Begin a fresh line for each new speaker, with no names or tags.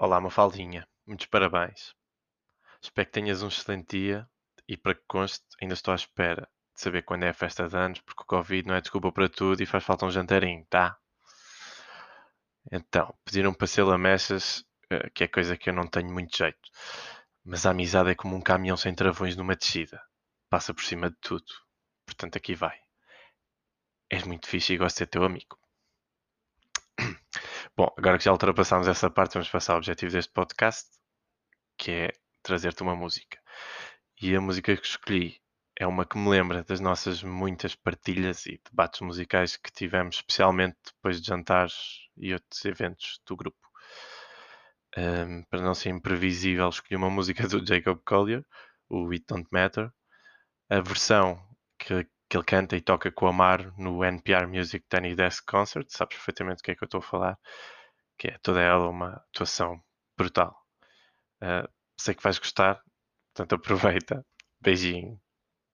Olá, Mafaldinha. Muitos parabéns. Espero que tenhas um excelente dia e para que conste, ainda estou à espera de saber quando é a festa de anos, porque o Covid não é desculpa para tudo e faz falta um jantarinho, tá? Então, pediram para ser lamechas, eh, que é coisa que eu não tenho muito jeito. Mas a amizade é como um caminhão sem travões numa descida. Passa por cima de tudo. Portanto, aqui vai. És muito fixe e gosto de ser teu amigo. Bom, agora que já ultrapassámos essa parte, vamos passar ao objetivo deste podcast, que é trazer-te uma música. E a música que escolhi é uma que me lembra das nossas muitas partilhas e debates musicais que tivemos, especialmente depois de jantares e outros eventos do grupo. Um, para não ser imprevisível, escolhi uma música do Jacob Collier, o It Don't Matter. A versão que, ele canta e toca com a Mar no NPR Music Tiny Desk Concert, sabes perfeitamente do que é que eu estou a falar, que é toda ela uma atuação brutal. Uh, sei que vais gostar, portanto aproveita. Beijinho.